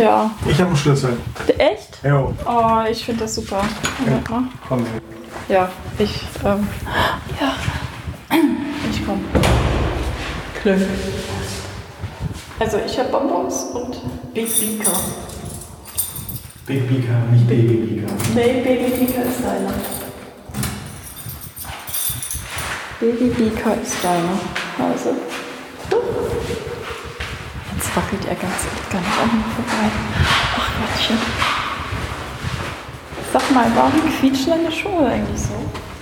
Ja. Ich habe einen Schlüssel. Echt? Jo. Oh, ich finde das super. Moment mal. Komm her. Ja, ich, ähm, ja. Ich komme. Glück. Also ich habe Bonbons und Big Beaker. Big Beaker, nicht Baby Beaker. Nee, Baby Beaker ist deiner. Baby Beaker ist deiner. Also. Jetzt wackelt er ganz gar nicht an mir vorbei. Ach Gottchen. Sag mal, warum quietschen deine Schuhe eigentlich so?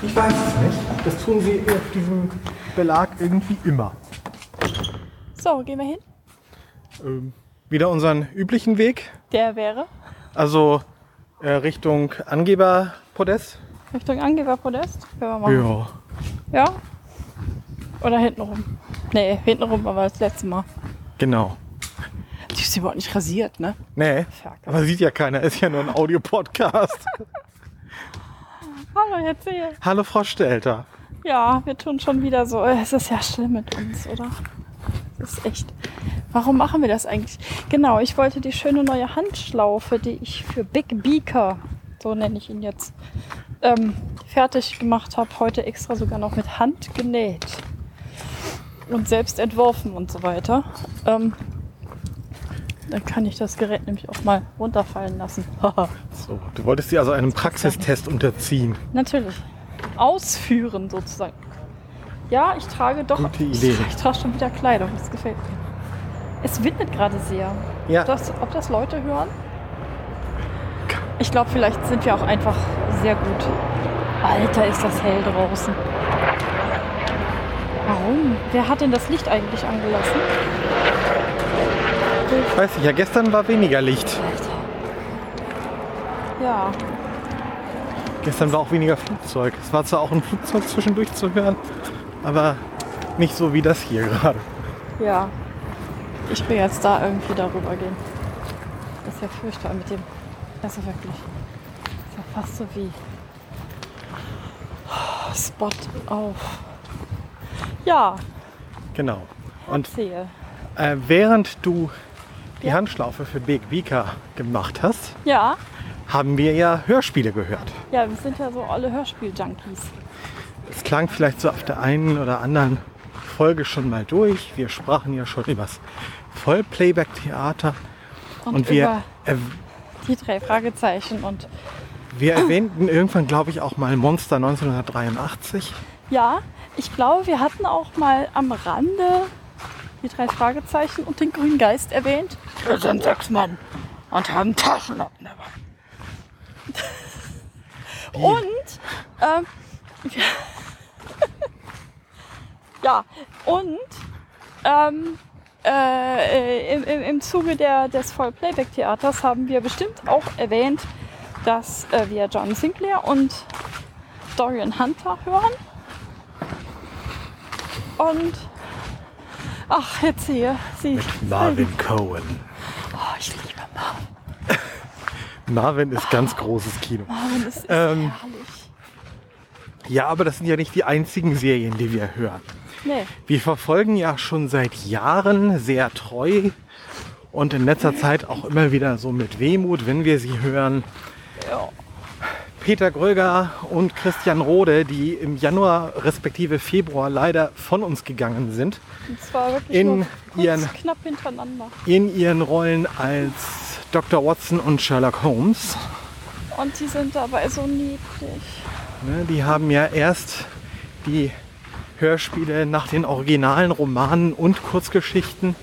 Ich weiß es nicht. Das tun sie auf diesem Belag irgendwie immer. So, gehen wir hin. Ähm, wieder unseren üblichen Weg. Der wäre Also äh, Richtung Angeberpodest. Richtung Angeberpodest. Können wir machen. Ja, Ja? Oder hintenrum? Nee, hintenrum war das letzte Mal. genau. Die ist überhaupt nicht rasiert, ne? Nee, Fuck. aber sieht ja keiner. Ist ja nur ein Audiopodcast. Hallo, erzähl. Hallo Frau Stelter. Ja, wir tun schon wieder so. Es ist ja schlimm mit uns, oder? Das ist echt. Warum machen wir das eigentlich? Genau, ich wollte die schöne neue Handschlaufe, die ich für Big Beaker, so nenne ich ihn jetzt, ähm, fertig gemacht habe, heute extra sogar noch mit Hand genäht. Und selbst entworfen und so weiter. Ähm, dann kann ich das Gerät nämlich auch mal runterfallen lassen. So, du wolltest sie also einem Praxistest unterziehen. Natürlich. Ausführen sozusagen. Ja, ich trage doch. Gute Idee. Ich, ich trage schon wieder Kleidung. Das gefällt mir. Es windet gerade sehr. Ja. Ob, das, ob das Leute hören? Ich glaube, vielleicht sind wir auch einfach sehr gut. Alter, ist das hell draußen. Warum? Wer hat denn das Licht eigentlich angelassen? Weiß ich ja, gestern war weniger Licht. Ja, Gestern war auch weniger Flugzeug. Es war zwar auch ein Flugzeug zwischendurch zu hören, aber nicht so wie das hier gerade. ja. Ich will jetzt da irgendwie darüber gehen. Das ist ja furchtbar mit dem. Also wirklich. Das ist ja fast so wie Spot auf. Ja, Genau. Und äh, während du die Ja. Handschlaufe für Big Beaker gemacht hast, Ja, haben wir ja Hörspiele gehört. ja, wir sind ja so alle Hörspiel-Junkies. Es klang vielleicht so auf der einen oder anderen Folge schon mal durch. Wir sprachen ja schon über das Vollplayback-Theater Und, und wir, die drei Fragezeichen und wir erwähnten irgendwann, glaube ich, auch mal Monster 1983. ja, ich glaube, wir hatten auch mal am Rande die drei Fragezeichen und den grünen Geist erwähnt. Wir sind sechs Mann und haben Taschenlampen dabei. Und ähm, ja, und ähm, äh, im, im, im Zuge der, des Vollplayback-Theaters haben wir bestimmt auch erwähnt, dass äh, wir John Sinclair und Dorian Hunter hören. Und ach, jetzt sehe sie. Marvin Cohen. Oh, ich liebe Marvin. Marvin ist ganz großes Kino. Marvin ist, ist Ähm. herrlich. Ja, aber das sind ja nicht die einzigen Serien, die wir hören. Nee, Wir verfolgen ja schon seit Jahren sehr treu und in letzter Zeit auch immer wieder so mit Wehmut, wenn wir sie hören. ja. Peter Gröger und Christian Rode, die im Januar respektive Februar leider von uns gegangen sind, Und zwar wirklich In kurz, ihren- knapp hintereinander. in ihren Rollen als Dr. Watson und Sherlock Holmes. Und die sind dabei so niedlich. Ne, die haben ja erst die Hörspiele nach den originalen Romanen und Kurzgeschichten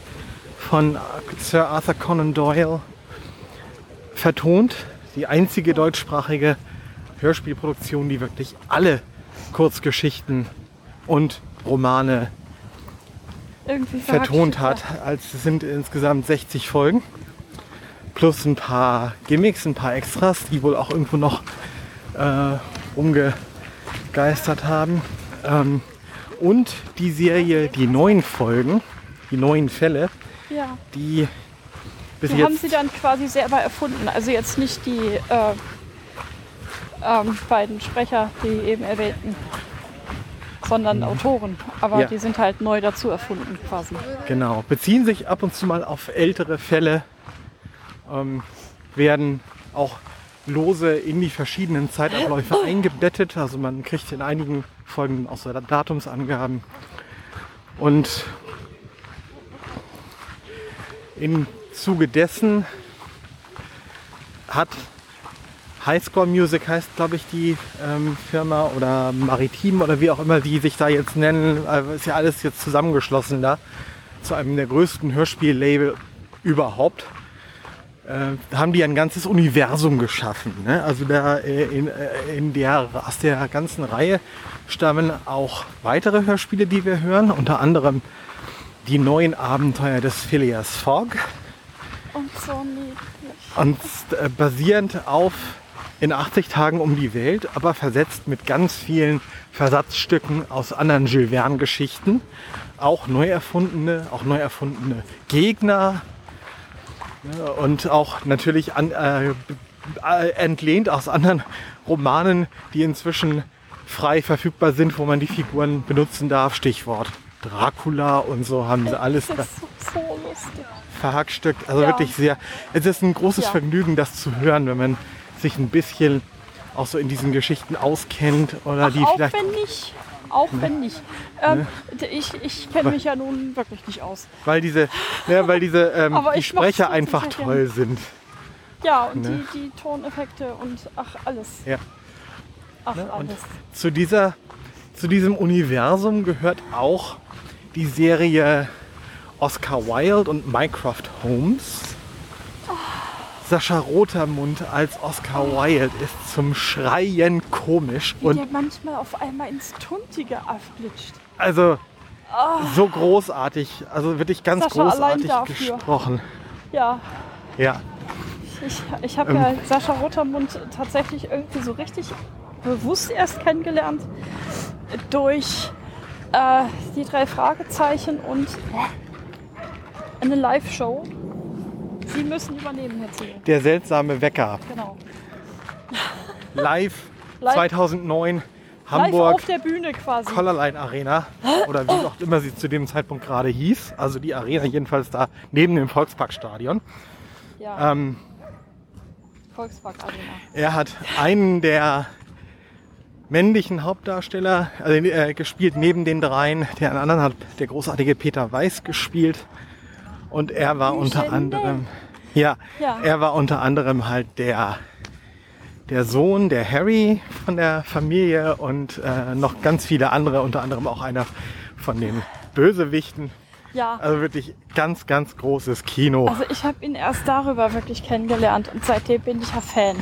von Sir Arthur Conan Doyle vertont. Die einzige deutschsprachige Hörspielproduktion, die wirklich alle Kurzgeschichten und Romane Irgendwie vertont hat. Als es sind insgesamt 60 Folgen. Plus ein paar Gimmicks, ein paar Extras, die wohl auch irgendwo noch äh, umgegeistert haben. Ähm, und die Serie, die neuen Folgen, die neuen Fälle, Ja. die bis Die haben jetzt sie dann quasi selber erfunden. Also jetzt nicht die äh, ähm, beiden Sprecher, die eben erwähnten, sondern Autoren. Aber Mhm. Ja. die sind halt neu dazu erfunden quasi. genau beziehen sich ab und zu mal auf ältere Fälle ähm, werden auch lose in die verschiedenen Zeitabläufe eingebettet. Also man kriegt in einigen Folgen auch so Datumsangaben. Und im Zuge dessen hat Highscore Music heißt, glaube ich, die ähm, Firma oder Maritim oder wie auch immer die sich da jetzt nennen. Also ist ja alles jetzt zusammengeschlossen da zu einem der größten Hörspiellabel überhaupt. Äh, haben die ein ganzes Universum geschaffen. Ne? Also da äh, in, äh, in der, aus der ganzen Reihe stammen auch weitere Hörspiele, die wir hören. Unter anderem die neuen Abenteuer des Phileas Fogg. Und so niedlich. Und äh, basierend auf in 80 Tagen um die Welt, aber versetzt mit ganz vielen Versatzstücken aus anderen Jules Verne-Geschichten. Auch neu erfundene, auch neu erfundene Gegner. Ja, und auch natürlich an, äh, entlehnt aus anderen Romanen, die inzwischen frei verfügbar sind, wo man die Figuren benutzen darf. Stichwort Dracula und so haben sie alles Das ist so, so lustig. verhackstückt. Also Ja. wirklich sehr. Es ist ein großes Ja. Vergnügen, das zu hören, wenn man sich ein bisschen auch so in diesen Geschichten auskennt oder die auch vielleicht. wenn nicht. Auch wenn nicht. Ähm, Ich, ich kenne mich ja nun wirklich nicht aus. Weil diese, ja, weil diese ähm, Aber die Sprecher einfach toll sind. Ja, und Ne? die, die Toneffekte und ach, alles. Ja. Ach, Ne, und- alles. Zu, dieser, zu diesem Universum gehört auch die Serie Oscar Wilde und Mycroft Holmes. Sascha Rotermund als Oscar Wilde ist zum Schreien komisch Wie und der manchmal auf einmal ins Tuntige abglitscht. also so großartig, also wirklich ganz Sascha, großartig gesprochen. Ja, Ja, ich, ich habe Ähm. ja Sascha Rotermund tatsächlich irgendwie so richtig bewusst erst kennengelernt durch äh, die drei Fragezeichen und eine Live-Show. Sie müssen übernehmen, Herr Ziegel. der seltsame Wecker. Genau. Live, Live- 2009, Live Hamburg. auf der Bühne quasi. Colorline Arena oder wie auch immer sie zu dem Zeitpunkt gerade hieß. Also die Arena jedenfalls da neben dem Volksparkstadion. Ja, Ähm, Volkspark Arena. er hat einen der männlichen Hauptdarsteller also, äh, gespielt neben den dreien. Den anderen hat der großartige Peter Weiß gespielt. Und er war unter anderem, ja, Ja. er war unter anderem halt der der Sohn, der Harry von der Familie und äh, noch ganz viele andere, unter anderem auch einer von den Bösewichten. Ja, Also wirklich ganz, ganz großes Kino. also ich habe ihn erst darüber wirklich kennengelernt und seitdem bin ich ja Fan.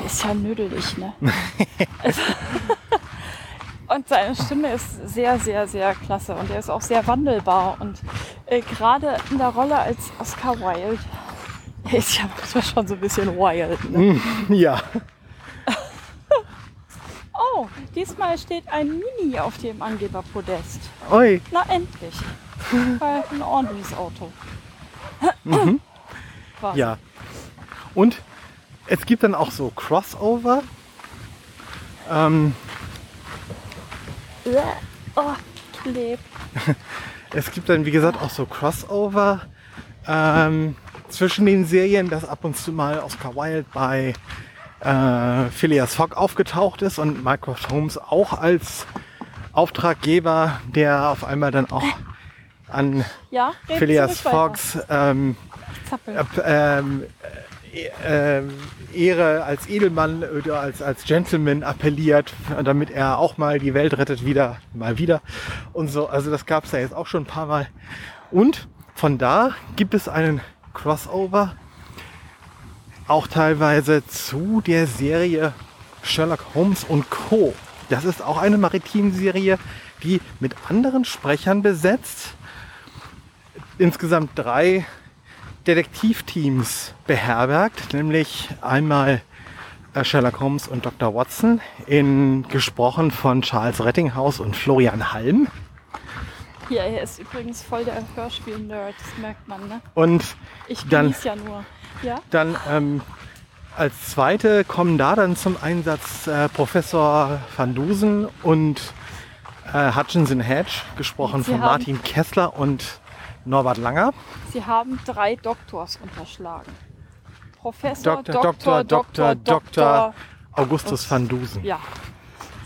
Der ist ja nüdelig, ne? Also- und seine Stimme ist sehr, sehr, sehr klasse und er ist auch sehr wandelbar und äh, gerade in der Rolle als Oscar Wilde er ist ja manchmal schon so ein bisschen wild. Ne? ja, Oh, diesmal steht ein Mini auf dem Angeberpodest. oi, Na endlich. Weil ein ordentliches Auto. Quasi. ja. Und es gibt dann auch so Crossover. Ähm, Äh, Oh, klebt. es gibt dann, wie gesagt, auch so Crossover ähm, zwischen den Serien, dass ab und zu mal Oscar Wilde bei äh, Phileas Fogg aufgetaucht ist und Mycroft Holmes auch als Auftraggeber, der auf einmal dann auch an Ja, Phileas. Foggs ähm, äh, ähm, äh, Ehre als Edelmann oder als, als Gentleman appelliert, damit er auch mal die Welt rettet, wieder, mal wieder und so. Also das gab es ja jetzt auch schon ein paar Mal. Und von da gibt es einen Crossover, auch teilweise zu der Serie Sherlock Holmes und Co. Das ist auch eine Maritim-Serie, die mit anderen Sprechern besetzt insgesamt drei Detektivteams beherbergt, nämlich einmal äh, Sherlock Holmes und Dr. Watson, in, gesprochen von Charles Rettinghaus und Florian Halm. Hier, er ist übrigens voll der Hörspiel-Nerd, das merkt man, ne? Und Ich Dann- ja nur. Ja? dann ähm, als zweite kommen da dann zum Einsatz äh, Professor Van Dusen und äh, Hutchinson Hedge, gesprochen Sie von Martin Kessler und Norbert Langer. Sie haben drei Doktors unterschlagen. Professor, Dr. Dr. Dr. Dr. Augustus van Dusen. Ja,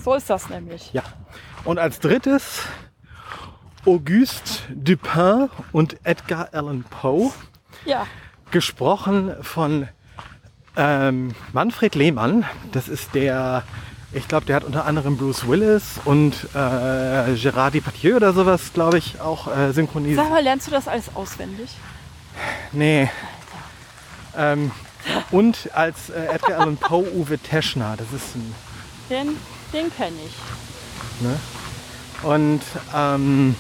so ist das nämlich. Ja. Und als drittes Auguste Dupin und Edgar Allan Poe, Ja, gesprochen von ähm, Manfred Lehmann. Das ist der, ich glaube, der hat unter anderem Bruce Willis und äh, Gérard Depardieu oder sowas, glaube ich, auch äh, synchronisiert. sag mal, lernst du das alles auswendig? Nee. Ähm, und als äh, Edgar Allan Poe Uwe Teschner. Das ist ein Den, den kenne ich. Ne? Und, ähm,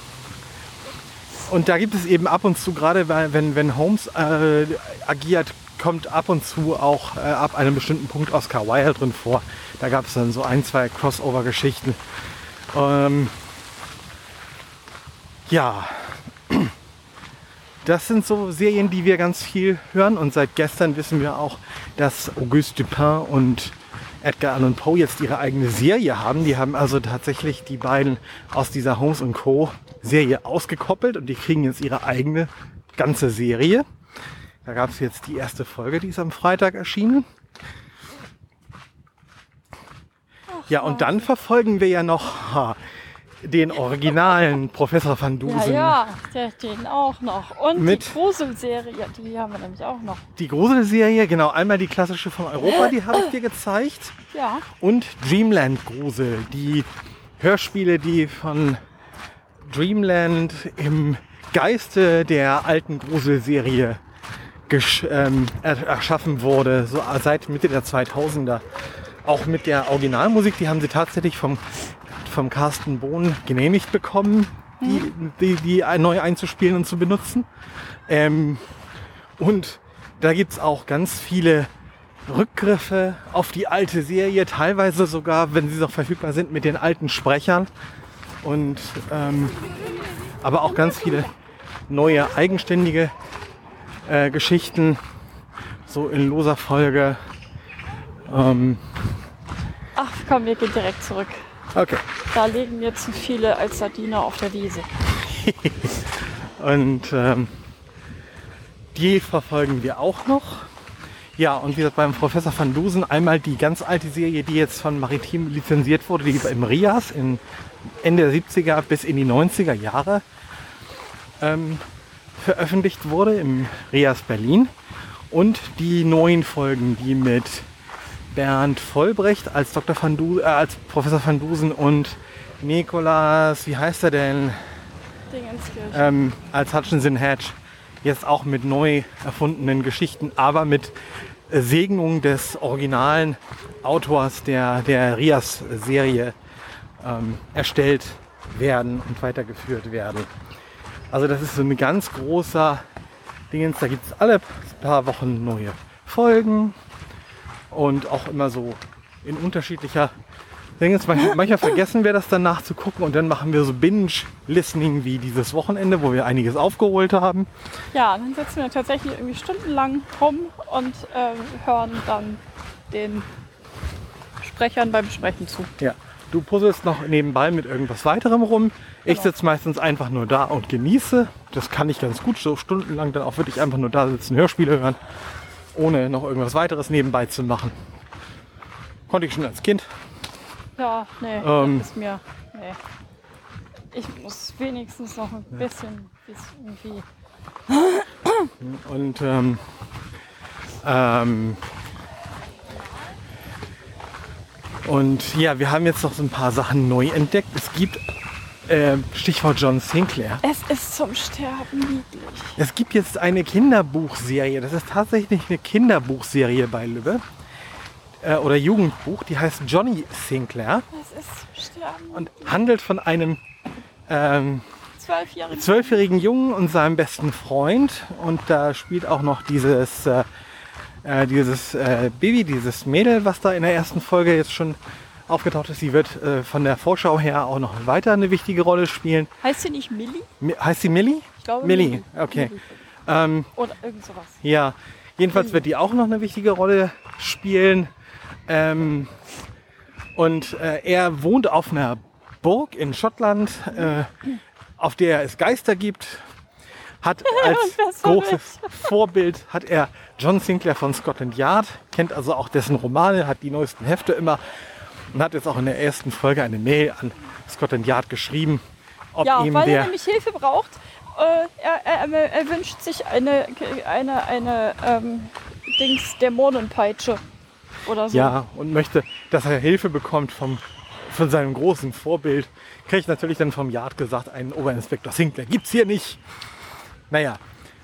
und da gibt es eben ab und zu, gerade wenn, wenn Holmes äh, agiert, kommt ab und zu auch äh, ab einem bestimmten Punkt Oscar Wilde drin vor. Da gab es dann so ein, zwei Crossover-Geschichten. Ähm, ja, das sind so Serien, die wir ganz viel hören. Und seit gestern wissen wir auch, dass Auguste Dupin und Edgar Allan Poe jetzt ihre eigene Serie haben. Die haben also tatsächlich die beiden aus dieser Holmes Co. Serie ausgekoppelt und die kriegen jetzt ihre eigene ganze Serie. Da gab es jetzt die erste Folge, die ist am Freitag erschienen. Ja, und dann verfolgen wir ja noch ha, den originalen Professor van Ja, Dusen. ja, der, den auch noch. Und Mit- die Gruselserie, die haben wir nämlich auch noch. Die Gruselserie, genau, einmal die klassische von Europa, die habe ich dir gezeigt. Ja, Und Dreamland Grusel, die Hörspiele, die von Dreamland im Geiste der alten Gruselserie ähm, er- erschaffen wurde, so seit Mitte der 2000er. Auch mit der Originalmusik, die haben sie tatsächlich vom, vom Carsten Bohn genehmigt bekommen, die, die, die neu einzuspielen und zu benutzen. Ähm, und da gibt's auch ganz viele Rückgriffe auf die alte Serie, teilweise sogar, wenn sie noch verfügbar sind, mit den alten Sprechern. Und ähm, aber auch ganz viele neue eigenständige äh, Geschichten, so in loser Folge. Ähm, ach komm, wir gehen direkt zurück. okay. Da liegen mir zu viele als Sardine auf der Wiese. Und ähm, die verfolgen wir auch noch. Ja, und wie gesagt, beim Professor van Dusen einmal die ganz alte Serie, die jetzt von Maritim lizenziert wurde, die im Rias in Ende der 70er bis in die 90er Jahre ähm, veröffentlicht wurde, im Rias Berlin. Und die neuen Folgen, die mit Bernd Vollbrecht als, Dr. Van du äh, als Professor van Dusen und Nikolas, wie heißt er denn? Ähm, als Hutchinson Hedge jetzt auch mit neu erfundenen Geschichten, aber mit äh, Segnung des originalen Autors der, der Rias-Serie ähm, erstellt werden und weitergeführt werden. Also das ist so ein ganz großer Dingens. Da gibt es alle paar Wochen neue Folgen und auch immer so in unterschiedlicher Dingens. Manchmal, manchmal vergessen wir das dann nachzugucken und dann machen wir so Binge-Listening wie dieses Wochenende, wo wir einiges aufgeholt haben. Ja, dann sitzen wir tatsächlich irgendwie stundenlang rum und äh, hören dann den Sprechern beim Sprechen zu. Ja. Du puzzelst noch nebenbei mit irgendwas weiterem rum. Ich Genau. sitze meistens einfach nur da und genieße. Das kann ich ganz gut, so stundenlang dann auch wirklich einfach nur da sitzen, Hörspiele hören, ohne noch irgendwas weiteres nebenbei zu machen. Konnte ich schon als Kind. Ja, nee, Ähm. ist mir. Nee. Ich muss wenigstens noch ein bisschen, bisschen irgendwie. Und ähm, ähm, und ja, wir haben jetzt noch so ein paar Sachen neu entdeckt. Es gibt äh, Stichwort John Sinclair. Es ist zum Sterben niedlich. Es gibt jetzt eine Kinderbuchserie. Das ist tatsächlich eine Kinderbuchserie bei Lübbe. Äh, oder Jugendbuch. Die heißt Johnny Sinclair Es ist zum Sterben. und handelt von einem ähm, Zwölfjährige. zwölfjährigen Jungen und seinem besten Freund. Und da spielt auch noch dieses, äh, äh, dieses äh, Baby, dieses Mädel, was da in der ersten Folge jetzt schon aufgetaucht ist. Sie wird äh, von der Vorschau her auch noch weiter eine wichtige Rolle spielen. Heißt sie nicht Millie? Mi- Heißt sie Millie? Ich glaube Millie, okay. Millie. Ähm, Oder irgend sowas. ja, jedenfalls wird die auch noch eine wichtige Rolle spielen. Ähm, und äh, er wohnt auf einer Burg in Schottland, äh, auf der es Geister gibt, hat als großes Vorbild hat er John Sinclair von Scotland Yard, kennt also auch dessen Romane, hat die neuesten Hefte immer und hat jetzt auch in der ersten Folge eine Mail an Scotland Yard geschrieben, ob Ja, ihm weil er der nämlich Hilfe braucht. Äh, er, er, er wünscht sich eine, eine, eine ähm, Dings Dämonenpeitsche oder so. ja und möchte, dass er Hilfe bekommt vom von seinem großen Vorbild, kriege ich natürlich dann vom Yard gesagt, einen Oberinspektor Sinclair gibt's hier nicht. Naja,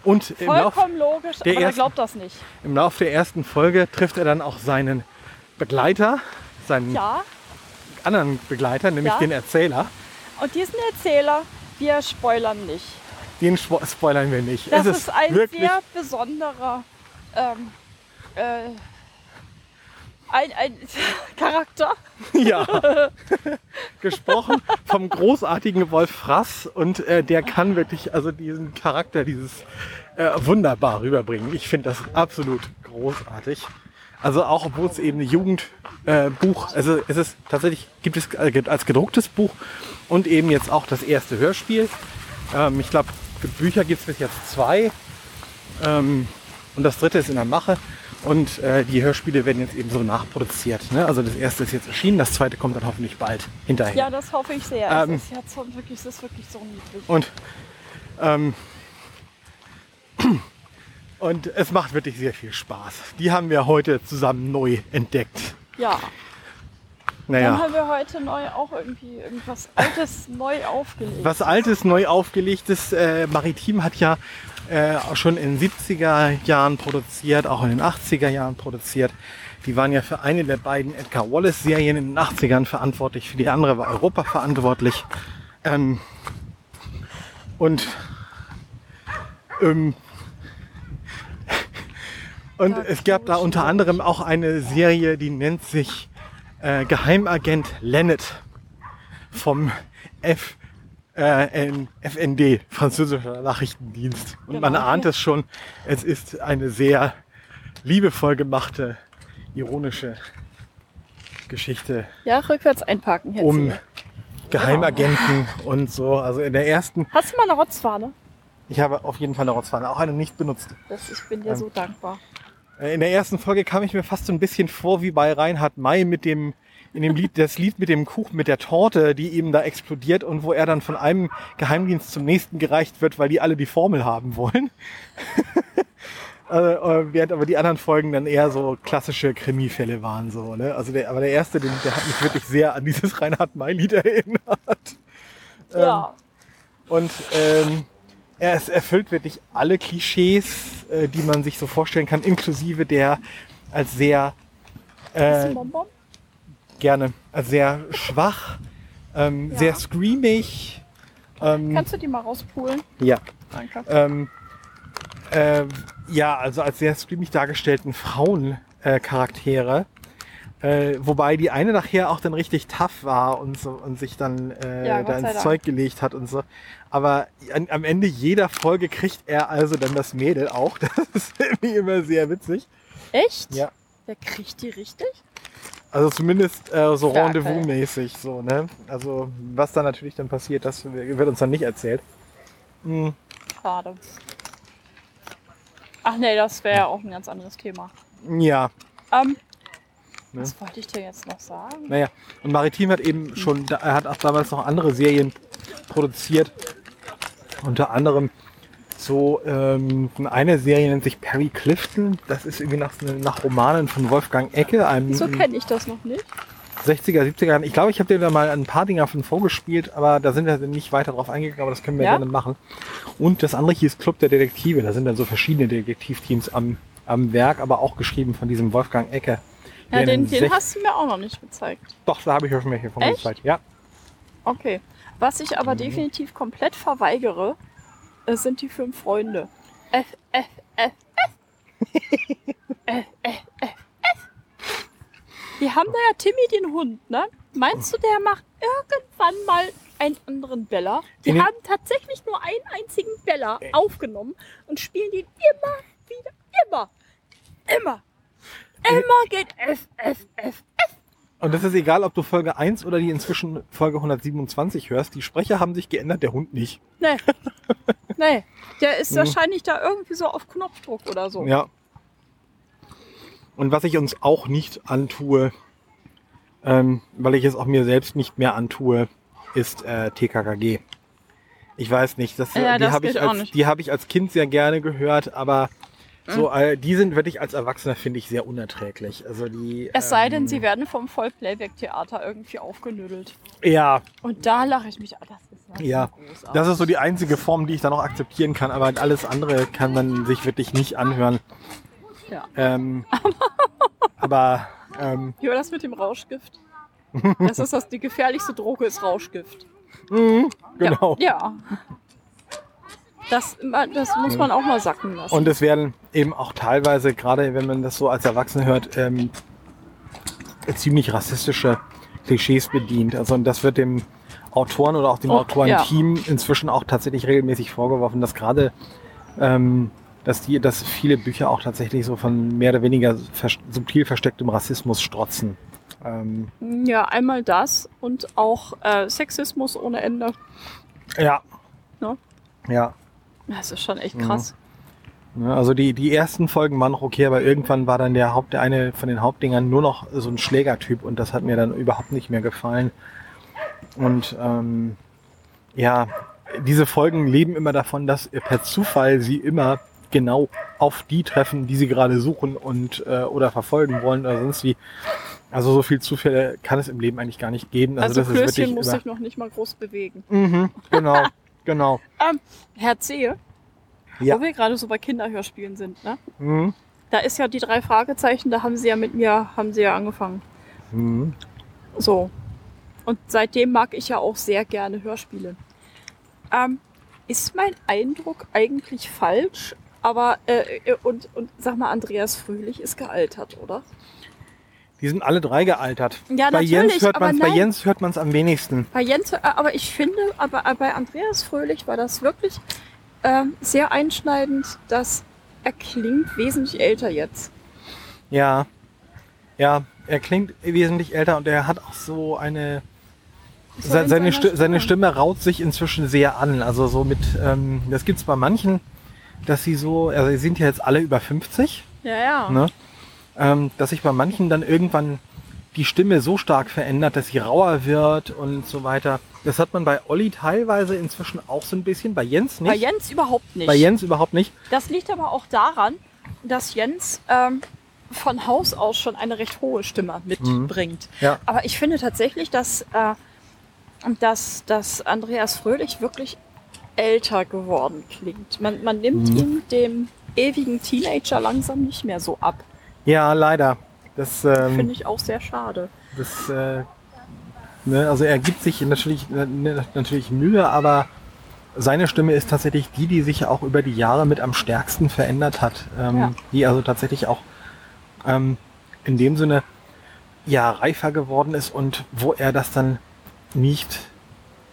und im Lauf, Vollkommen logisch, der aber er ersten- glaubt das nicht. im Lauf der ersten Folge trifft er dann auch seinen Begleiter, seinen Ja, anderen Begleiter, nämlich Ja. den Erzähler. und diesen Erzähler, wir spoilern nicht. Den spo- spoilern wir nicht. Das es ist, ein wirklich, sehr besonderer ähm, äh, ein, ein Charakter. ja, gesprochen vom großartigen Wolf Frass und äh, der kann wirklich also diesen Charakter dieses äh, wunderbar rüberbringen. Ich finde das absolut großartig. Also auch obwohl es eben ein Jugendbuch, äh, also es ist tatsächlich gibt es äh, als gedrucktes Buch und eben jetzt auch das erste Hörspiel. Ähm, ich glaube Bücher gibt es bis jetzt zwei ähm, und das dritte ist in der Mache. Und äh, die Hörspiele werden jetzt eben so nachproduziert. Ne? Also das erste ist jetzt erschienen, das zweite kommt dann hoffentlich bald hinterher. Ja, das hoffe ich sehr. Ähm. es ist ja so, wirklich, es ist wirklich so niedlich. Und, ähm, und es macht wirklich sehr viel Spaß. Die haben wir heute zusammen neu entdeckt. Ja. Dann Naja, haben wir heute neu auch irgendwie irgendwas Altes neu aufgelegt. was Altes, neu aufgelegtes. Äh, Maritim hat ja äh, auch schon in den 70er Jahren produziert, auch in den 80er Jahren produziert. Die waren ja für eine der beiden Edgar Wallace-Serien in den 80ern verantwortlich, für die andere war Europa verantwortlich. Ähm, und ähm, und es gab da unter anderem auch eine Serie, die nennt sich äh, Geheimagent Lennet vom F, äh, N- FND, französischer Nachrichtendienst. Und man Genau. ahnt es schon, es ist eine sehr liebevoll gemachte, ironische Geschichte ja, rückwärts einparken jetzt. um hier. Geheimagenten und so. Also in der ersten, Hast du mal eine Rotzfahne? ich habe auf jeden Fall eine Rotzfahne, auch eine nicht benutzt. Das, ich bin dir Ähm. so dankbar. Äh, In der ersten Folge kam ich mir fast so ein bisschen vor wie bei Reinhard May mit dem in dem Lied, das Lied mit dem Kuchen, mit der Torte, die eben da explodiert und wo er dann von einem Geheimdienst zum nächsten gereicht wird, weil die alle die Formel haben wollen. Also, äh, während aber die anderen Folgen dann eher so klassische Krimifälle waren so, ne? Also der, aber der erste, den, der hat mich wirklich sehr an dieses Reinhard May Lied erinnert. ja. Und ähm, er es erfüllt wirklich alle Klischees, äh, die man sich so vorstellen kann, inklusive der als sehr äh? Gerne, als sehr schwach, ähm, Ja. sehr screamig. Ähm, Kannst du die mal rauspulen? ja. Danke. Ähm, äh, ja, also als sehr screamig dargestellten Frauencharaktere. Äh, wobei die eine nachher auch dann richtig tough war und so und sich dann äh, Ja, da ins. Zeug gelegt hat und so. Aber an, am Ende jeder Folge kriegt er also dann das Mädel auch. Das ist irgendwie immer sehr witzig. Echt? Ja. Wer kriegt die richtig? Also zumindest äh, so. Rendezvous-mäßig so, ne? Also was da natürlich dann passiert, das wird uns dann nicht erzählt. Hm, Schade. Ach nee, das wäre ja auch ein ganz anderes Thema. ja, Ähm, Ne? Was wollte ich dir jetzt noch sagen? Naja, und Maritim hat eben schon, da- er hat auch damals noch andere Serien produziert. Unter anderem so ähm, eine Serie nennt sich Perry Clifton. Das ist irgendwie nach, nach Romanen von Wolfgang Ecke, einem So kenne ich das noch nicht. 60er, 70er Jahren. Ich glaube, ich habe dir da mal ein paar Dinger von vorgespielt, aber da sind wir nicht weiter drauf eingegangen, aber das können wir Ja? gerne machen. Und das andere hieß Club der Detektive. Da sind dann so verschiedene Detektivteams am, am Werk, aber auch geschrieben von diesem Wolfgang Ecke. Ja, den, den hast du mir auch noch nicht gezeigt. Doch, da habe ich ja schon welche von Echt? Zeit. Ja. Okay. Was ich Mhm. aber definitiv komplett verweigere, äh, sind die fünf Freunde. F, F, F, F. F, F, F, F. Die haben da ja Timmy den Hund, ne? Meinst du, der macht irgendwann mal einen anderen Bella? Die In haben tatsächlich nur einen einzigen Bella aufgenommen und spielen den immer wieder, immer, immer. Immer geht F, F, F, Und das ist egal, ob du Folge 1 oder die inzwischen Folge 127 hörst. Die Sprecher haben sich geändert, der Hund nicht. Ne. Nee, der ist Mhm. wahrscheinlich da irgendwie so auf Knopfdruck oder so. Ja. Und was ich uns auch nicht antue, ähm, weil ich es auch mir selbst nicht mehr antue, ist äh, TKKG. Ich weiß nicht, das, Ja, die das habe ich, als- die hab ich als Kind sehr gerne gehört, aber so, Mhm. äh, die sind wirklich als Erwachsener, finde ich, sehr unerträglich. Also die, Es sei denn, ähm, sie werden vom Vollplayback-Theater irgendwie aufgenüttelt. Ja, Und da lache ich mich. ah, Das ist Ja, großartig. das ist so die einzige Form, die ich da noch akzeptieren kann, aber alles andere kann man sich wirklich nicht anhören. Ja. Ähm, aber ähm, war das mit dem Rauschgift? Das ist das, die gefährlichste Droge ist Rauschgift. genau. Ja. ja. Das, das muss man auch mal sacken lassen. Und es werden eben auch teilweise, gerade wenn man das so als Erwachsener hört, ähm, ziemlich rassistische Klischees bedient. Also und das wird dem Autoren oder auch dem Oh, Autorenteam inzwischen auch tatsächlich regelmäßig vorgeworfen, dass gerade ähm, dass die, dass viele Bücher auch tatsächlich so von mehr oder weniger vers subtil verstecktem Rassismus strotzen. Ähm, ja, einmal das und auch äh, Sexismus ohne Ende. ja. Ja. Ja. Das ist schon echt krass. Ja, Also die, die ersten Folgen waren noch okay, aber irgendwann war dann der Haupt, der eine von den Hauptdingern nur noch so ein Schlägertyp und das hat mir dann überhaupt nicht mehr gefallen. Und ähm, ja, diese Folgen leben immer davon, dass per Zufall sie immer genau auf die treffen, die sie gerade suchen und äh, oder verfolgen wollen oder sonst wie. Also so viel Zufälle kann es im Leben eigentlich gar nicht geben. Also, das ist Klößchen muss sich noch nicht mal groß bewegen. Mhm, genau, genau. Ähm, Herr Zehe, Ja. wo wir gerade so bei Kinderhörspielen sind, ne? Mhm. Da ist ja die drei Fragezeichen, da haben sie ja mit mir, haben sie ja angefangen. Mhm. So. Und seitdem mag ich ja auch sehr gerne Hörspiele. Ähm, ist mein Eindruck eigentlich falsch? Aber, äh, äh, und, und sag mal, Andreas Fröhlich ist gealtert, oder? Die sind alle drei gealtert. Ja, bei natürlich, Jens hört aber man's, bei nein. Jens hört man es am wenigsten. Bei Jens, äh, aber ich finde, aber äh, bei Andreas Fröhlich war das wirklich ähm, sehr einschneidend, dass er klingt wesentlich älter jetzt. Ja. Ja, er klingt wesentlich älter und er hat auch so eine. So Se- in seine, seiner Sti seine Stimme raut sich inzwischen sehr an. Also so mit, ähm, das gibt's bei manchen, dass sie so, also sie sind ja jetzt alle über 50, Ja, ja. ne? Ähm, dass sich bei manchen dann irgendwann die Stimme so stark verändert, dass sie rauer wird und so weiter. Das hat man bei Olli teilweise inzwischen auch so ein bisschen, bei Jens nicht. Bei Jens überhaupt nicht. Bei Jens überhaupt nicht. Das liegt aber auch daran, dass Jens ähm, von Haus aus schon eine recht hohe Stimme mitbringt. Ja. Aber ich finde tatsächlich, dass, äh, dass, dass Andreas Fröhlich wirklich älter geworden klingt. Man, man nimmt Mhm. ihm dem ewigen Teenager langsam nicht mehr so ab. Ja, leider. Das, ähm, Finde ich auch sehr schade. Das, äh, ne, also er gibt sich natürlich, ne, natürlich Mühe, aber seine Stimme ist tatsächlich die, die sich auch über die Jahre mit am stärksten verändert hat. Ähm, Ja. Die also tatsächlich auch ähm, in dem Sinne ja reifer geworden ist und wo er das dann nicht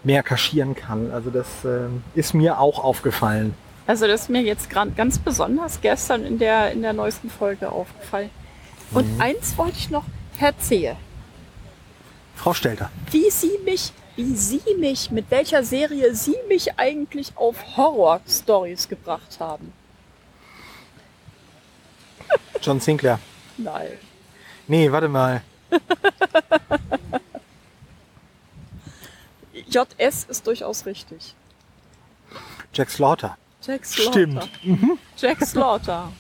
mehr kaschieren kann. Also das ähm, ist mir auch aufgefallen. Also das ist mir jetzt grad ganz besonders gestern in der, in der neuesten Folge aufgefallen. Und Mhm. eins wollte ich noch erzählen. Frau Stelter. wie Sie mich, wie Sie mich, mit welcher Serie Sie mich eigentlich auf Horror-Stories gebracht haben. John Sinclair. Nein. Nee, warte mal. JS ist durchaus richtig. Jack Slaughter. Jack Slaughter. Stimmt. Jack Slaughter.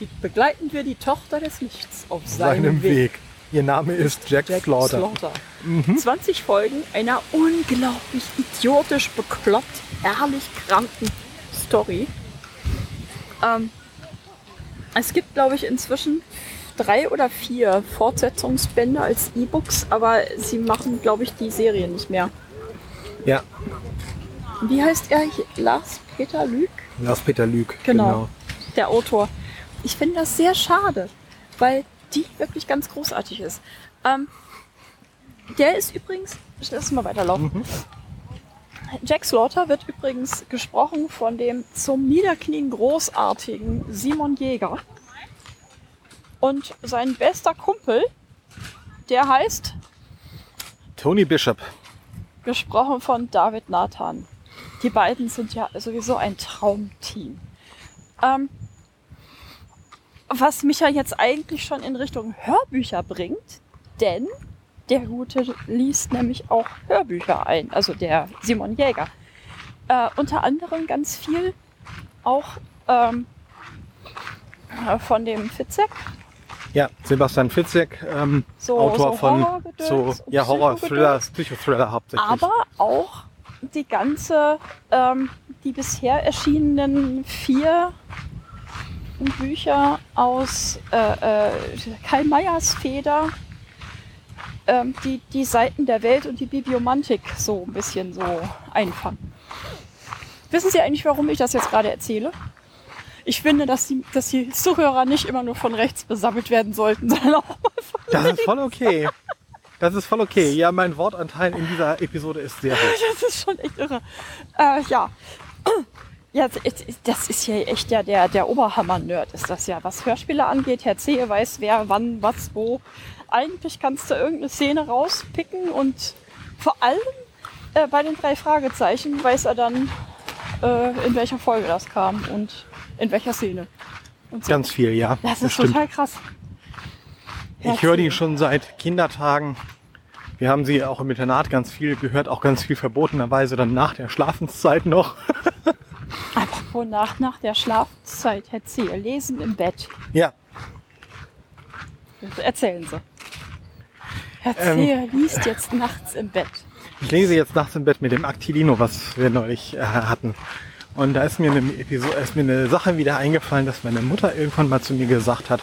Die, begleiten wir die Tochter des Lichts auf Seinem, seinem, Weg. Ihr Name ist Jack, Jack Slaughter. Slaughter. 20 Folgen einer unglaublich idiotisch, bekloppt, ehrlich kranken Story. Ähm, es gibt, glaube ich, inzwischen drei oder vier Fortsetzungsbände als E-Books, aber sie machen, glaube ich, die Serie nicht mehr. Ja, Wie heißt er? Lars Peter Lüg? Lars Peter Lüg. Genau. Der Autor. Ich finde das sehr schade, weil die wirklich ganz großartig ist. Ähm, der ist übrigens, ich lasse mal weiterlaufen. Jack Slaughter wird übrigens gesprochen von dem zum Niederknien großartigen Simon Jäger. Und sein bester Kumpel, der heißt, Tony Bishop. gesprochen von David Nathan. Die beiden sind ja sowieso ein Traumteam. Ähm, was mich ja jetzt eigentlich schon in Richtung Hörbücher bringt, denn der Gute liest nämlich auch Hörbücher ein, also der Simon Jäger. Äh, unter anderem ganz viel auch ähm, äh, von dem Fitzek. Ja, Sebastian Fitzek, ähm, So- Autor so von so, ja, Horror-Thriller. Psychothriller hauptsächlich. aber auch die ganze, ähm, die bisher erschienenen vier Bücher aus äh, äh, Karl Mayers Feder, ähm, die die Seiten der Welt und die Bibliomantik so ein bisschen so einfangen. Wissen Sie eigentlich, warum ich das jetzt gerade erzähle? Ich finde, dass die, dass die Zuhörer nicht immer nur von rechts besammelt werden sollten, sondern auch mal von Das ist voll okay. Das ist voll okay. Ja, mein Wortanteil in dieser Episode ist sehr hoch. Das ist schon echt irre. Äh, ja. Ja, das ist ja echt ja der, der Oberhammer-Nerd ist das ja. Was Hörspiele angeht, Herr Zehe weiß wer, wann, was, wo. Eigentlich kannst du irgendeine Szene rauspicken und vor allem äh, bei den drei Fragezeichen weiß er dann, äh, in welcher Folge das kam und in welcher Szene. So. Ganz viel, ja. das ist stimmt. total krass. Ich höre die schon seit Kindertagen. Wir haben sie auch im Internat ganz viel gehört, auch ganz viel verbotenerweise dann nach der Schlafenszeit noch. Apropos nach, nach der Schlafzeit, Herr Zehe, lesen im Bett. Ja, Erzählen Sie. Herr Ähm. Zehe liest jetzt nachts im Bett. ich lese jetzt nachts im Bett mit dem Actilino, was wir neulich äh, hatten. Und da ist mir, eine Episode, ist mir eine Sache wieder eingefallen, dass meine Mutter irgendwann mal zu mir gesagt hat,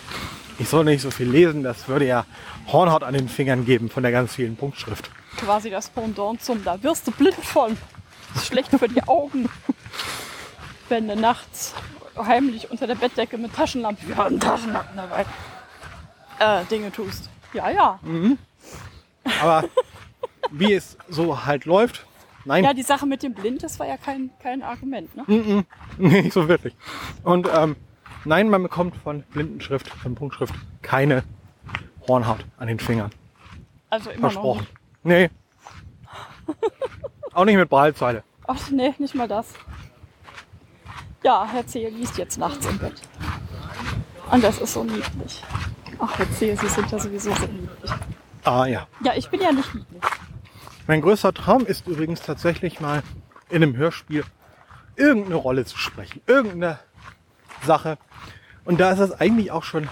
ich soll nicht so viel lesen, das würde ja Hornhaut an den Fingern geben von der ganz vielen Punktschrift. Quasi das Pendant zum Da wirst du blind von. Ist schlecht für die Augen. Wenn du nachts heimlich unter der Bettdecke mit Taschenlampe, wir hatten Taschenlampen dabei, äh, Dinge tust. Ja, ja. Aber wie es so halt läuft, nein, Ja, die Sache mit dem Blind, das war ja kein, kein Argument, ne? nicht so wirklich. Und ähm, nein, man bekommt von Blindenschrift, von Punktschrift keine Hornhaut an den Fingern. Also immer noch Versprochen. nicht. Nee. Auch nicht mit Braillezeile. Ach nee, nicht mal das. Ja, Herr Zehe liest jetzt nachts im Bett. Und das ist so niedlich. Ach, Herr Zehe, Sie sind ja sowieso so niedlich. Ah ja. Ja, ich bin ja nicht niedlich. Mein größter Traum ist übrigens tatsächlich mal in einem Hörspiel irgendeine Rolle zu sprechen. Irgendeine Sache. Und da ist es eigentlich auch schon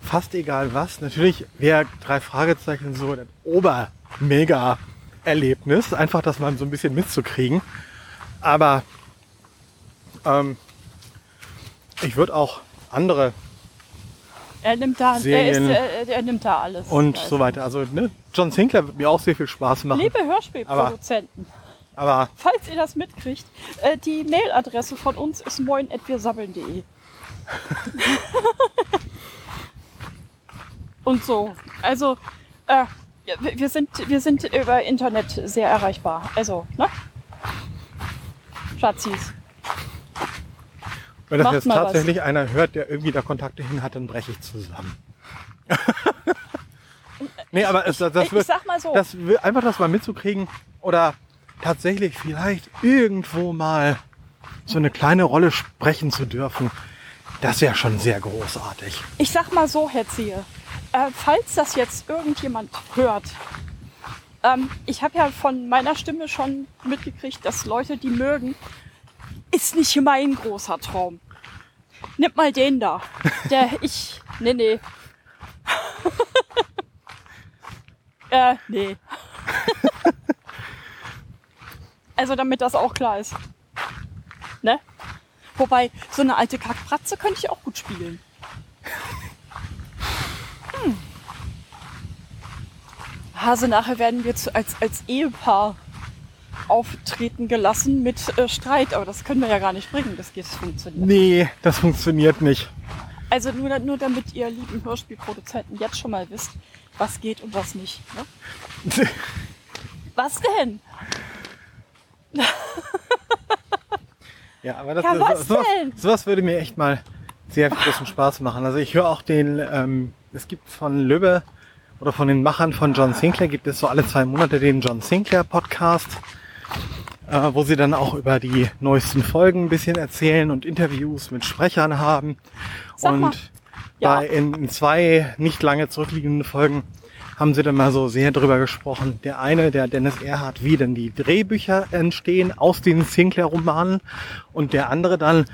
fast egal was. Natürlich wäre drei Fragezeichen so ein Ober-Mega-Erlebnis. Einfach das mal so ein bisschen mitzukriegen. Aber ähm, ich würde auch andere Er nimmt da, er, ist, er, er nimmt da alles. und Also, so weiter. Also ne, John Sinclair wird mir auch sehr viel Spaß machen. Liebe Hörspielproduzenten, Aber falls ihr das mitkriegt, äh, die Mailadresse von uns ist moin.wirsabbeln.de. Und so. Also, äh, wir sind, wir sind über Internet sehr erreichbar. Also, ne? Schatzis. wenn das Macht jetzt mal was. tatsächlich einer hört, der irgendwie da Kontakte hin hat, dann breche ich zusammen. nee, aber es, das, ich wird, sag mal so. das einfach das mal mitzukriegen oder tatsächlich vielleicht irgendwo mal so eine kleine Rolle sprechen zu dürfen, das wäre schon sehr großartig. Ich sag mal so, Herr Zehe, äh, falls das jetzt irgendjemand hört, ähm, ich habe ja von meiner Stimme schon mitgekriegt, dass Leute die mögen, ist nicht mein großer Traum. Nimm mal den da. Der ich. Nee, nee. äh, nee. also damit das auch klar ist. Ne? Wobei, so eine alte Kackpratze könnte ich auch gut spielen. Hase, nachher werden wir zu, als, als Ehepaar auftreten gelassen mit äh, Streit, aber das können wir ja gar nicht bringen, das geht das funktioniert. Nee, das funktioniert nicht. Also nur, nur damit ihr lieben Hörspielproduzenten jetzt schon mal wisst, was geht und was nicht. Ne? Was denn? Ja, aber das, Ja, was so- sowas, denn? sowas würde mir echt mal sehr großen Spaß machen. Also ich höre auch den, ähm, es gibt von Lübbe oder von den Machern von John Sinclair gibt es so alle zwei Monate den John Sinclair Podcast. äh, wo sie dann auch über die neuesten Folgen ein bisschen erzählen und Interviews mit Sprechern haben. Sag und mal. Ja. bei in, in zwei nicht lange zurückliegenden Folgen haben sie dann mal so sehr drüber gesprochen. Der eine, der Dennis Erhardt, wie denn die Drehbücher entstehen aus den Sinclair-Romanen und der andere dann,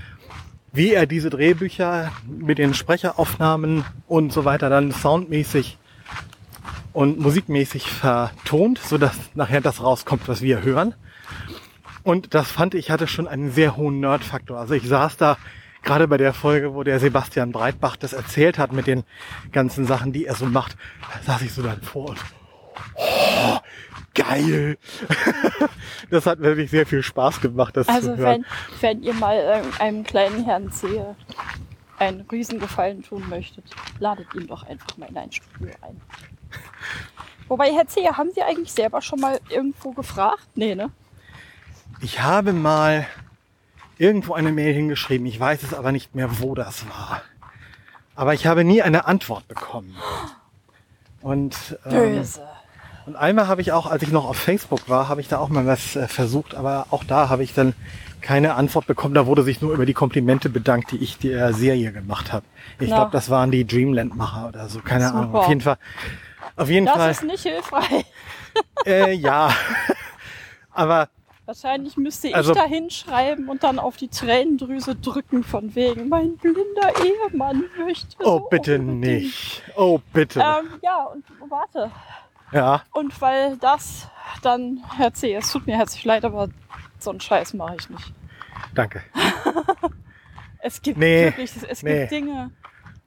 wie er diese Drehbücher mit den Sprecheraufnahmen und so weiter dann soundmäßig und musikmäßig vertont, sodass nachher das rauskommt, was wir hören. Und das fand ich hatte schon einen sehr hohen Nerd-Faktor. Also ich saß da gerade bei der Folge, wo der Sebastian Breitbach das erzählt hat mit den ganzen Sachen, die er so macht, saß ich so dann vor und oh, geil. das hat wirklich sehr viel Spaß gemacht, das Also zu hören. wenn, wenn ihr mal einem kleinen Herrn Zehe einen Riesengefallen tun möchtet, ladet ihn doch einfach mal in ein Studio ein. Wobei, Herr Zehe, haben Sie eigentlich selber schon mal irgendwo gefragt? Nee, ne? Ich habe mal irgendwo eine Mail hingeschrieben, ich weiß es aber nicht mehr, wo das war. Aber ich habe nie eine Antwort bekommen. Und, ähm, Böse. und einmal habe ich auch, als ich noch auf Facebook war, habe ich da auch mal was äh, versucht, aber auch da habe ich dann keine Antwort bekommen. Da wurde sich nur über die Komplimente bedankt, die ich der Serie gemacht habe. Ich glaube, das waren die Dreamland-Macher oder so, keine Super. Ahnung. Auf jeden Fall. Auf jeden Das Fall. ist nicht hilfreich. Äh, ja. aber Wahrscheinlich müsste ich Also- da hinschreiben und dann auf die Tränendrüse drücken von wegen, mein blinder Ehemann möchte oh so bitte unbedingt. nicht. Oh bitte. Ähm, ja, und warte. ja. Und weil das dann, Herr C., es tut mir herzlich leid, aber so einen Scheiß mache ich nicht. Danke. Es gibt Nee, wirklich, es nee. gibt Dinge,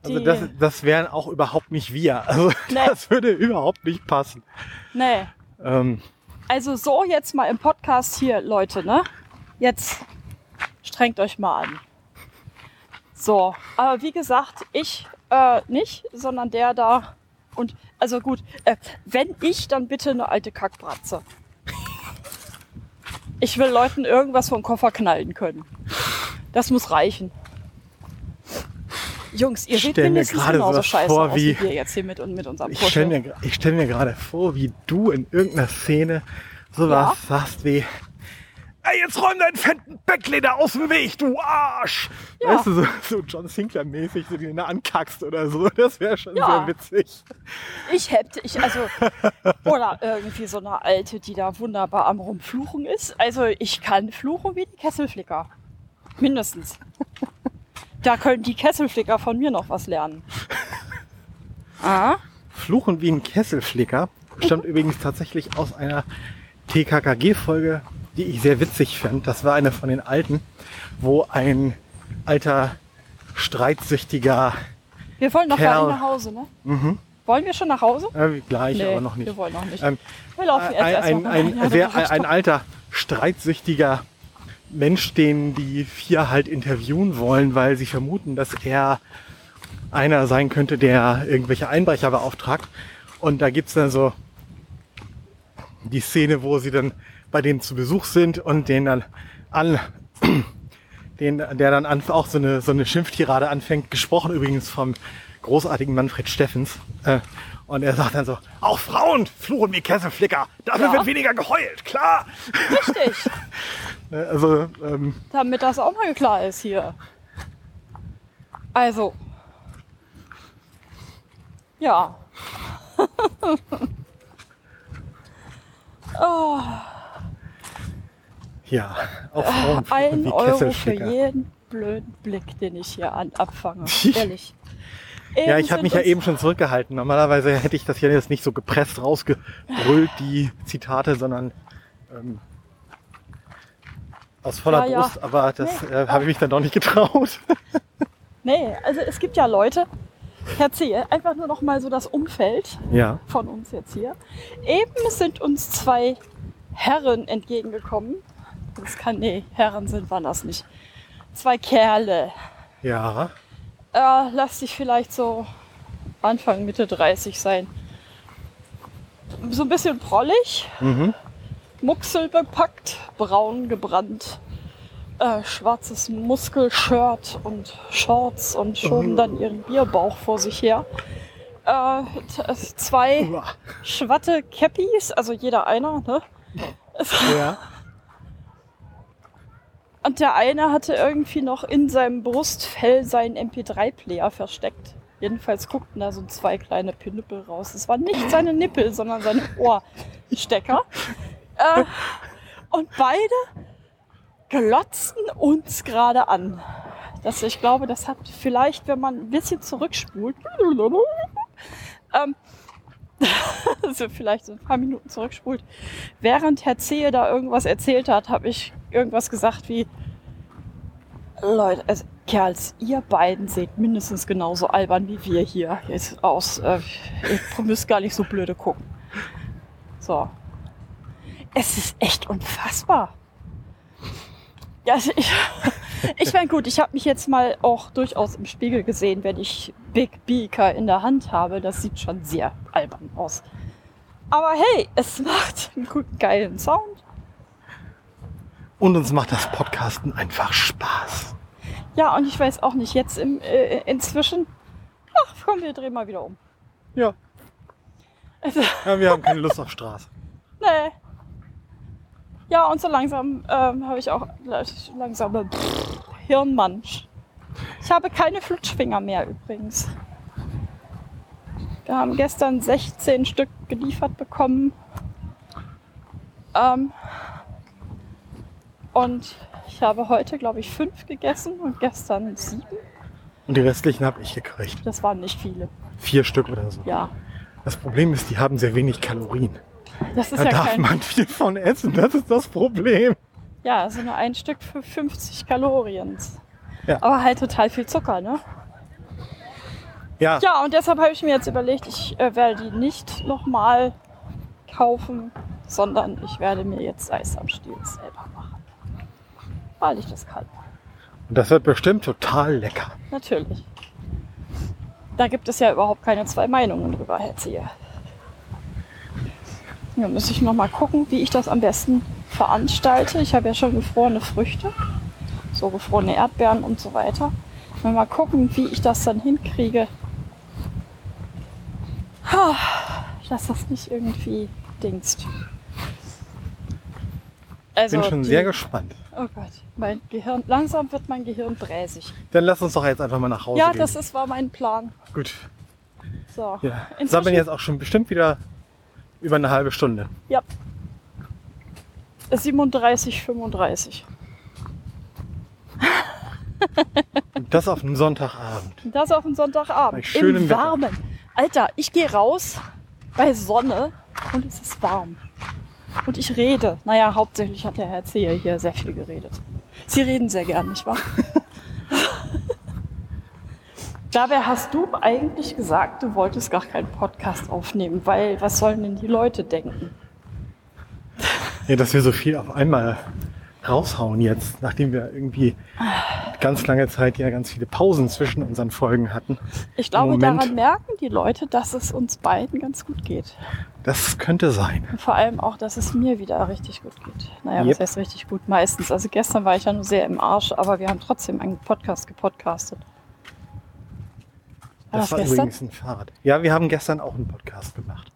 Also das, das wären auch überhaupt nicht wir. Also Nee. das würde überhaupt nicht passen. nee. Ähm, Also so jetzt mal im Podcast hier, Leute, ne? Jetzt strengt euch mal an. So, aber wie gesagt, ich äh, nicht, sondern der da. Und also gut, äh, wenn ich, dann bitte eine alte Kackbratze. Ich will Leuten irgendwas vom Koffer knallen können. Das muss reichen. Jungs, ihr seht mindestens gerade genauso scheiße vor aus wie- wie wir jetzt hier mit, und mit unserem ich stelle mir, ich stell mir gerade vor, wie du in irgendeiner Szene sowas sagst wie Ey, jetzt räum deinen fetten Backleder aus dem Weg, du Arsch! Ja. Weißt du, so, so John Sinclair-mäßig, so den du ankackst oder so. Das wäre schon Ja. sehr witzig. Ich hätte, ich, also, oder irgendwie so eine Alte, die da wunderbar am Rumfluchen ist. Also, ich kann fluchen wie die Kesselflicker. Mindestens. Da können die Kesselflicker von mir noch was lernen. Ah, Fluchen wie ein Kesselflicker stammt übrigens tatsächlich aus einer TKKG-Folge, die ich sehr witzig fand. Das war eine von den alten, wo ein alter, streitsüchtiger, wir wollen noch Kerl. gar nicht nach Hause, ne? Wollen wir schon nach Hause? äh, gleich, Nee, aber noch nicht. wir wollen noch nicht. Ähm, Wir laufen jetzt ein, erstmal ein, ein, Ja, sehr, ein alter, streitsüchtiger Mensch, den die vier halt interviewen wollen, weil sie vermuten, dass er einer sein könnte, der irgendwelche Einbrecher beauftragt. Und da gibt's dann so die Szene, wo sie dann bei denen zu Besuch sind und den dann an, den, der dann an, auch so eine, so eine Schimpftirade anfängt, gesprochen übrigens vom großartigen Manfred Steffens. Äh, und er sagt dann so, auch Frauen fluchen wie Kesselflicker, dafür Ja. wird weniger geheult, klar. Richtig, Ne, Also, ähm, damit das auch mal klar ist hier. Also. Ja. oh. ja, auch Frauen fluchen Ein wie Euro für Kesselflicker. jeden blöden Blick, den ich hier an, abfange. Ehrlich. Ja, ich habe mich ja eben schon zurückgehalten. Normalerweise hätte ich das ja jetzt nicht so gepresst rausgebrüllt, die Zitate, sondern ähm, aus voller Ja, ja. Brust. Aber das Nee, äh, habe ich mich dann doch nicht getraut. Nee, also es gibt ja Leute, Herr Zehe, einfach nur noch mal so das Umfeld Ja. von uns jetzt hier. Eben sind uns zwei Herren entgegengekommen. Das kann, nee, Herren sind waren das nicht. Zwei Kerle. Ja. Äh, lass dich vielleicht so Anfang, Mitte 30 sein. So ein bisschen prollig, Mhm. muckselbepackt, braun gebrannt, äh, schwarzes Muskelshirt und Shorts und schoben dann ihren Bierbauch vor sich her. Äh, t- zwei Uah. Schwatte Cappies, also jeder einer, ne? Ja. Und der eine hatte irgendwie noch in seinem Brustfell seinen MP3-Player versteckt. Jedenfalls guckten da so zwei kleine Pinüppel raus. Es waren nicht seine Nippel, sondern seine Ohrstecker. äh, und beide glotzten uns gerade an. Das, ich glaube, das hat vielleicht, wenn man ein bisschen zurückspult, ähm, also vielleicht so ein paar Minuten zurückspult, während Herr Zehe da irgendwas erzählt hat, habe ich irgendwas gesagt wie, Leute, also Kerls, ihr beiden seht mindestens genauso albern wie wir hier jetzt aus. Äh, ihr müsst gar nicht so blöde gucken. So. Es ist echt unfassbar. Ja, also ich, ich meine, gut, ich habe mich jetzt mal auch durchaus im Spiegel gesehen, wenn ich Big Beaker in der Hand habe. Das sieht schon sehr albern aus. Aber hey, es macht einen guten, geilen Sound. Und uns macht das Podcasten einfach Spaß. Ja, und ich weiß auch nicht, jetzt im, äh, inzwischen, ach komm, wir drehen mal wieder um. Ja. Also, ja wir haben keine Lust auf Straße. nee. Ja, und so langsam ähm, habe ich auch langsame Hirnmansch. Ich habe keine Flutschfinger mehr übrigens. Wir haben gestern 16 Stück geliefert bekommen. Ähm, und ich habe heute, glaube ich, fünf gegessen und gestern sieben. Und die restlichen habe ich gekriegt. Das waren nicht viele. Vier Stück oder so. Ja. Das Problem ist, die haben sehr wenig Kalorien. Das ist Da ja darf kein. man viel von essen. Das ist das Problem. Ja, also nur ein Stück für 50 Kalorien. Ja. Aber halt total viel Zucker, ne? Ja, Ja, und deshalb habe ich mir jetzt überlegt, ich äh, werde die nicht nochmal kaufen, sondern ich werde mir jetzt Eis am Stiel selber machen. Weil ich das kann. und das wird bestimmt total lecker. Natürlich. Da gibt es ja überhaupt keine zwei Meinungen drüber, Herr Ziehe. Ja, muss ich noch mal gucken, wie ich das am besten veranstalte. Ich habe ja schon gefrorene Früchte, so gefrorene Erdbeeren und so weiter. Mal gucken, wie ich das dann hinkriege, dass das nicht irgendwie dingst. Also Bin schon die- sehr gespannt. Oh Gott, mein Gehirn, langsam wird mein Gehirn bräsig. Dann lass uns doch jetzt einfach mal nach Hause Ja, gehen. das ist, war mein Plan. Gut. So. Ja. Sammeln jetzt auch schon bestimmt wieder über eine halbe Stunde. Ja. 37, 35. Und das auf einen Sonntagabend. Das auf einen Sonntagabend. Bei schönem Im Wetter. Warmen. Alter, ich gehe raus bei Sonne und es ist warm. Und ich rede. Naja, hauptsächlich hat der Herr Zehe hier sehr viel geredet. Sie reden sehr gern, nicht wahr? Dabei hast du eigentlich gesagt, du wolltest gar keinen Podcast aufnehmen, weil was sollen denn die Leute denken? Ja, dass wir so viel auf einmal raushauen jetzt, nachdem wir irgendwie ganz lange Zeit ja ganz viele Pausen zwischen unseren Folgen hatten. Ich glaube, daran merken die Leute, dass es uns beiden ganz gut geht. Das könnte sein. Und vor allem auch, dass es mir wieder richtig gut geht. Naja, Yep. was heißt richtig gut? Meistens. Also gestern war ich ja nur sehr im Arsch, aber wir haben trotzdem einen Podcast gepodcastet. Das war gestern? übrigens ein Fahrrad. Ja, wir haben gestern auch einen Podcast gemacht.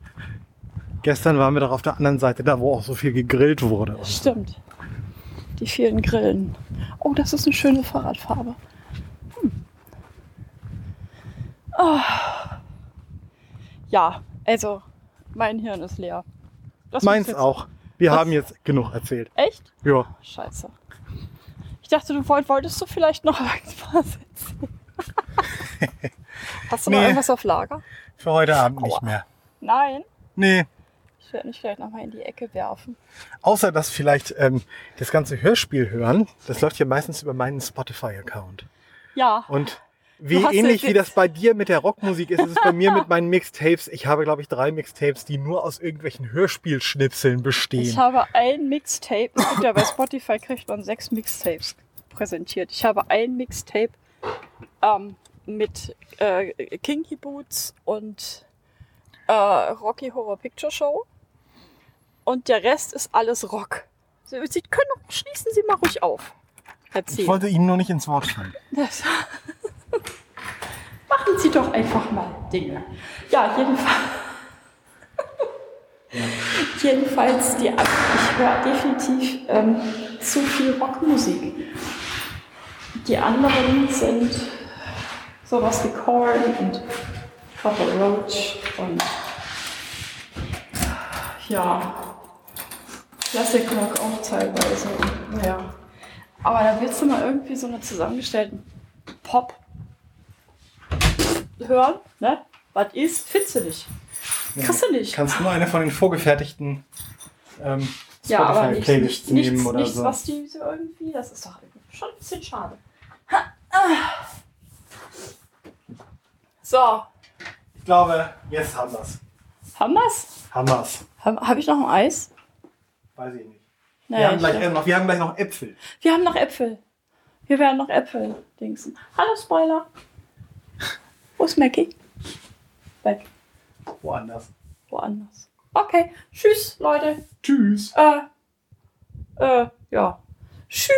Gestern waren wir doch auf der anderen Seite, da wo auch so viel gegrillt wurde. Stimmt. Die vielen Grillen. Oh, das ist eine schöne Fahrradfarbe. Hm. Ah. Ja, also mein Hirn ist leer. Das Meins auch. Wir Was? haben jetzt genug erzählt. Echt? Ja. Scheiße. Ich dachte, du wollt, wolltest du vielleicht noch irgendwas erzählen. Hast du noch Nee. irgendwas auf Lager? Für heute Abend Aua. nicht mehr. Nein. Nee. Ich werde mich vielleicht nochmal in die Ecke werfen. Außer dass vielleicht ähm, das ganze Hörspiel hören, das läuft ja meistens über meinen Spotify-Account. Ja. Und wie ähnlich wie das bei dir mit der Rockmusik ist, ist es bei mir mit meinen Mixtapes. Ich habe, glaube ich, drei Mixtapes, die nur aus irgendwelchen Hörspielschnipseln bestehen. Ich habe ein Mixtape. Es gibt ja bei Spotify kriegt man sechs Mixtapes präsentiert. Ich habe ein Mixtape ähm, mit äh, Kinky Boots und äh, Rocky Horror Picture Show. Und der Rest ist alles Rock. Sie Sie können, schließen Sie mal ruhig auf. ich Erzählen. wollte Ihnen nur nicht ins Wort fallen. Machen Sie doch einfach mal Dinge. Ja, jedenfalls. Jedenfalls, die, ich höre definitiv ähm, zu viel Rockmusik. Die anderen sind sowas wie Korn und Papa Roach und ja, Classic Rock auch teilweise. Naja. Aber da willst du mal irgendwie so eine zusammengestellten Pop hören, ne? Was ist? Findest du nicht. Kriegst du nicht. Kannst nur eine von den vorgefertigten ähm, Ja, aber nicht, Spotify-Playlists nicht, nichts, nehmen oder nichts so. was die so irgendwie, das ist doch schon ein bisschen schade. So, Ich glaube, jetzt haben wir's. haben wir's? Haben wir's. Habe hab ich noch ein Eis? Weiß ich nicht. Naja, wir, haben ich gleich, äh, noch, wir haben gleich noch Äpfel. wir haben noch Äpfel. Wir werden noch Äpfel dingsen. Hallo Spoiler. Wo ist Mackie? Weg. Woanders. Woanders. Okay. Tschüss, Leute. Tschüss. Äh. Äh, ja. Tschüss.